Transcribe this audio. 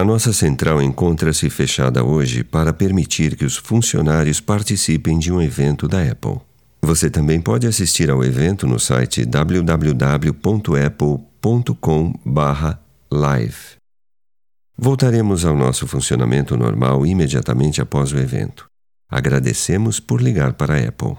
A nossa central encontra-se fechada hoje para permitir que os funcionários participem de um evento da Apple. Você também pode assistir ao evento no site www.apple.com/live. Voltaremos ao nosso funcionamento normal imediatamente após o evento. Agradecemos por ligar para a Apple.